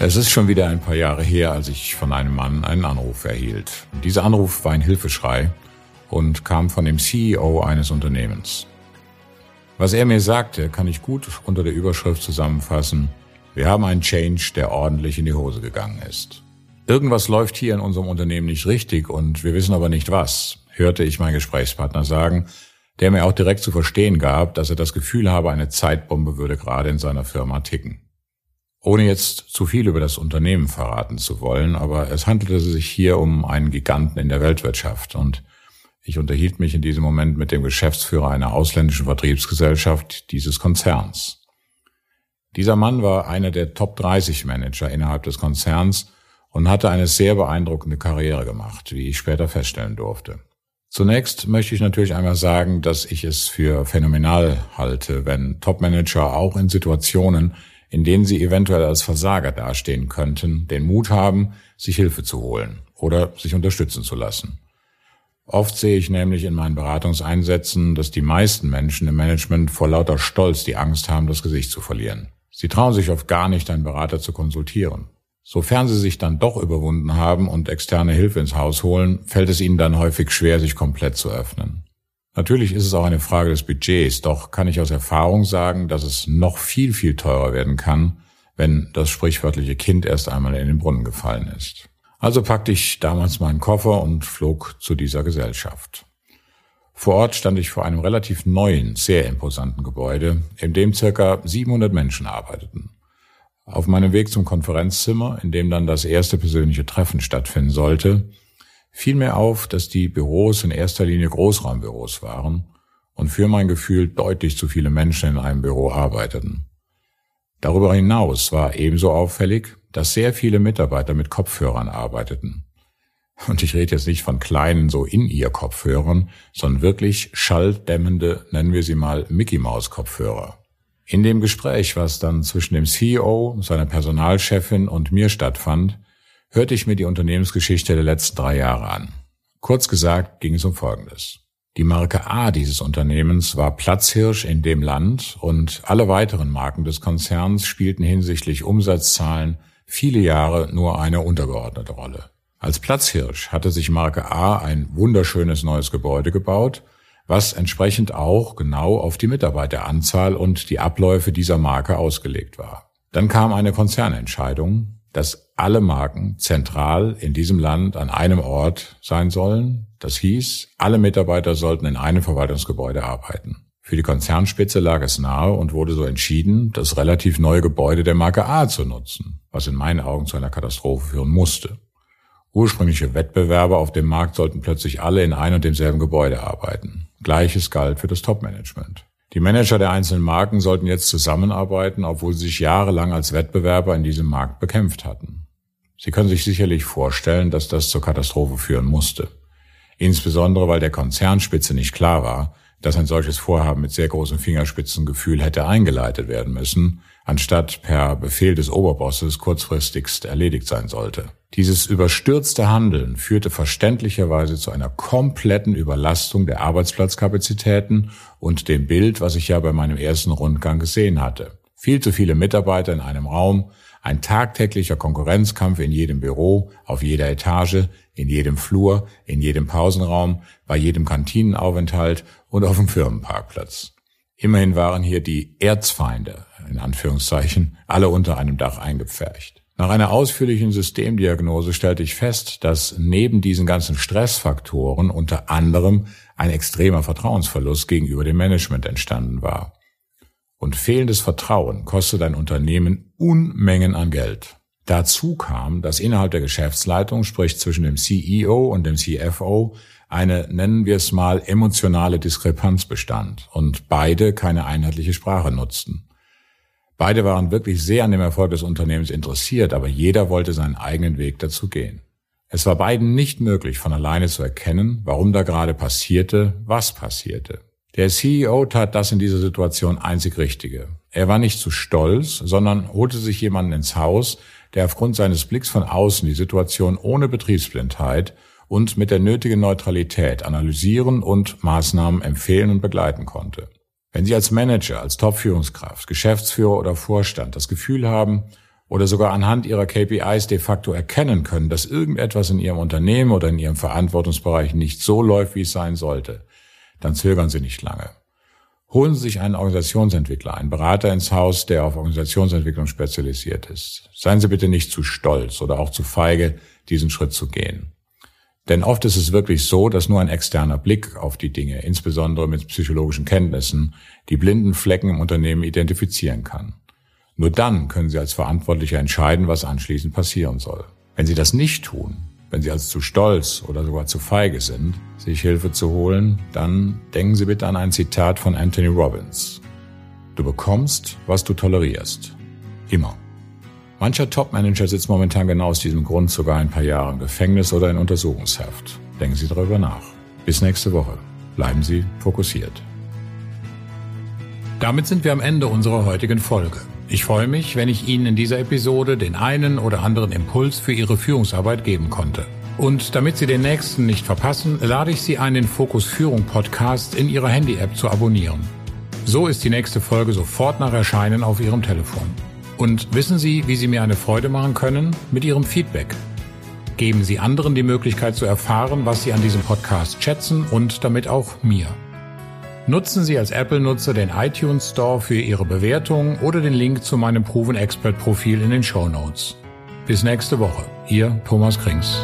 Es ist schon wieder ein paar Jahre her, als ich von einem Mann einen Anruf erhielt. Dieser Anruf war ein Hilfeschrei und kam von dem CEO eines Unternehmens. Was er mir sagte, kann ich gut unter der Überschrift zusammenfassen. Wir haben einen Change, der ordentlich in die Hose gegangen ist. Irgendwas läuft hier in unserem Unternehmen nicht richtig und wir wissen aber nicht was, hörte ich meinen Gesprächspartner sagen, der mir auch direkt zu verstehen gab, dass er das Gefühl habe, eine Zeitbombe würde gerade in seiner Firma ticken. Ohne jetzt zu viel über das Unternehmen verraten zu wollen, aber es handelte sich hier um einen Giganten in der Weltwirtschaft und ich unterhielt mich in diesem Moment mit dem Geschäftsführer einer ausländischen Vertriebsgesellschaft dieses Konzerns. Dieser Mann war einer der Top 30 Manager innerhalb des Konzerns und hatte eine sehr beeindruckende Karriere gemacht, wie ich später feststellen durfte. Zunächst möchte ich natürlich einmal sagen, dass ich es für phänomenal halte, wenn Topmanager auch in Situationen, in denen sie eventuell als Versager dastehen könnten, den Mut haben, sich Hilfe zu holen oder sich unterstützen zu lassen. Oft sehe ich nämlich in meinen Beratungseinsätzen, dass die meisten Menschen im Management vor lauter Stolz die Angst haben, das Gesicht zu verlieren. Sie trauen sich oft gar nicht, einen Berater zu konsultieren. Sofern sie sich dann doch überwunden haben und externe Hilfe ins Haus holen, fällt es ihnen dann häufig schwer, sich komplett zu öffnen. Natürlich ist es auch eine Frage des Budgets, doch kann ich aus Erfahrung sagen, dass es noch viel, viel teurer werden kann, wenn das sprichwörtliche Kind erst einmal in den Brunnen gefallen ist. Also packte ich damals meinen Koffer und flog zu dieser Gesellschaft. Vor Ort stand ich vor einem relativ neuen, sehr imposanten Gebäude, in dem circa 700 Menschen arbeiteten. Auf meinem Weg zum Konferenzzimmer, in dem dann das erste persönliche Treffen stattfinden sollte, fiel mir auf, dass die Büros in erster Linie Großraumbüros waren und für mein Gefühl deutlich zu viele Menschen in einem Büro arbeiteten. Darüber hinaus war ebenso auffällig, dass sehr viele Mitarbeiter mit Kopfhörern arbeiteten. Und ich rede jetzt nicht von kleinen so in ihr Kopfhörern, sondern wirklich schalldämmende, nennen wir sie mal Mickey Maus Kopfhörer. In dem Gespräch, was dann zwischen dem CEO, seiner Personalchefin und mir stattfand, hörte ich mir die Unternehmensgeschichte der letzten drei Jahre an. Kurz gesagt ging es um Folgendes. Die Marke A dieses Unternehmens war Platzhirsch in dem Land und alle weiteren Marken des Konzerns spielten hinsichtlich Umsatzzahlen viele Jahre nur eine untergeordnete Rolle. Als Platzhirsch hatte sich Marke A ein wunderschönes neues Gebäude gebaut, was entsprechend auch genau auf die Mitarbeiteranzahl und die Abläufe dieser Marke ausgelegt war. Dann kam eine Konzernentscheidung, dass alle Marken zentral in diesem Land an einem Ort sein sollen. Das hieß, alle Mitarbeiter sollten in einem Verwaltungsgebäude arbeiten. Für die Konzernspitze lag es nahe und wurde so entschieden, das relativ neue Gebäude der Marke A zu nutzen, was in meinen Augen zu einer Katastrophe führen musste. Ursprüngliche Wettbewerber auf dem Markt sollten plötzlich alle in ein und demselben Gebäude arbeiten. Gleiches galt für das Topmanagement. Die Manager der einzelnen Marken sollten jetzt zusammenarbeiten, obwohl sie sich jahrelang als Wettbewerber in diesem Markt bekämpft hatten. Sie können sich sicherlich vorstellen, dass das zur Katastrophe führen musste. Insbesondere weil der Konzernspitze nicht klar war, dass ein solches Vorhaben mit sehr großem Fingerspitzengefühl hätte eingeleitet werden müssen, anstatt per Befehl des Oberbosses kurzfristigst erledigt sein sollte. Dieses überstürzte Handeln führte verständlicherweise zu einer kompletten Überlastung der Arbeitsplatzkapazitäten und dem Bild, was ich ja bei meinem ersten Rundgang gesehen hatte. Viel zu viele Mitarbeiter in einem Raum, ein tagtäglicher Konkurrenzkampf in jedem Büro, auf jeder Etage, in jedem Flur, in jedem Pausenraum, bei jedem Kantinenaufenthalt und auf dem Firmenparkplatz. Immerhin waren hier die Erzfeinde, in Anführungszeichen, alle unter einem Dach eingepfercht. Nach einer ausführlichen Systemdiagnose stellte ich fest, dass neben diesen ganzen Stressfaktoren unter anderem ein extremer Vertrauensverlust gegenüber dem Management entstanden war. Und fehlendes Vertrauen kostet ein Unternehmen Unmengen an Geld. Dazu kam, dass innerhalb der Geschäftsleitung, sprich zwischen dem CEO und dem CFO, eine, nennen wir es mal, emotionale Diskrepanz bestand und beide keine einheitliche Sprache nutzten. Beide waren wirklich sehr an dem Erfolg des Unternehmens interessiert, aber jeder wollte seinen eigenen Weg dazu gehen. Es war beiden nicht möglich, von alleine zu erkennen, warum da gerade passierte, was passierte. Der CEO tat das in dieser Situation einzig Richtige. Er war nicht zu stolz, sondern holte sich jemanden ins Haus, der aufgrund seines Blicks von außen die Situation ohne Betriebsblindheit und mit der nötigen Neutralität analysieren und Maßnahmen empfehlen und begleiten konnte. Wenn Sie als Manager, als Top-Führungskraft, Geschäftsführer oder Vorstand das Gefühl haben oder sogar anhand Ihrer KPIs de facto erkennen können, dass irgendetwas in Ihrem Unternehmen oder in Ihrem Verantwortungsbereich nicht so läuft, wie es sein sollte, dann zögern Sie nicht lange. Holen Sie sich einen Organisationsentwickler, einen Berater ins Haus, der auf Organisationsentwicklung spezialisiert ist. Seien Sie bitte nicht zu stolz oder auch zu feige, diesen Schritt zu gehen. Denn oft ist es wirklich so, dass nur ein externer Blick auf die Dinge, insbesondere mit psychologischen Kenntnissen, die blinden Flecken im Unternehmen identifizieren kann. Nur dann können Sie als Verantwortlicher entscheiden, was anschließend passieren soll. Wenn Sie das nicht tun, wenn Sie also zu stolz oder sogar zu feige sind, sich Hilfe zu holen, dann denken Sie bitte an ein Zitat von Anthony Robbins. Du bekommst, was du tolerierst. Immer. Mancher Topmanager sitzt momentan genau aus diesem Grund sogar ein paar Jahre im Gefängnis oder in Untersuchungshaft. Denken Sie darüber nach. Bis nächste Woche. Bleiben Sie fokussiert. Damit sind wir am Ende unserer heutigen Folge. Ich freue mich, wenn ich Ihnen in dieser Episode den einen oder anderen Impuls für Ihre Führungsarbeit geben konnte. Und damit Sie den nächsten nicht verpassen, lade ich Sie ein, den Fokus Führung Podcast in Ihrer Handy-App zu abonnieren. So ist die nächste Folge sofort nach Erscheinen auf Ihrem Telefon. Und wissen Sie, wie Sie mir eine Freude machen können? Mit Ihrem Feedback. Geben Sie anderen die Möglichkeit zu erfahren, was Sie an diesem Podcast schätzen und damit auch mir. Nutzen Sie als Apple-Nutzer den iTunes Store für Ihre Bewertung oder den Link zu meinem Proven Expert Profil in den Show Notes. Bis nächste Woche. Ihr Thomas Krings.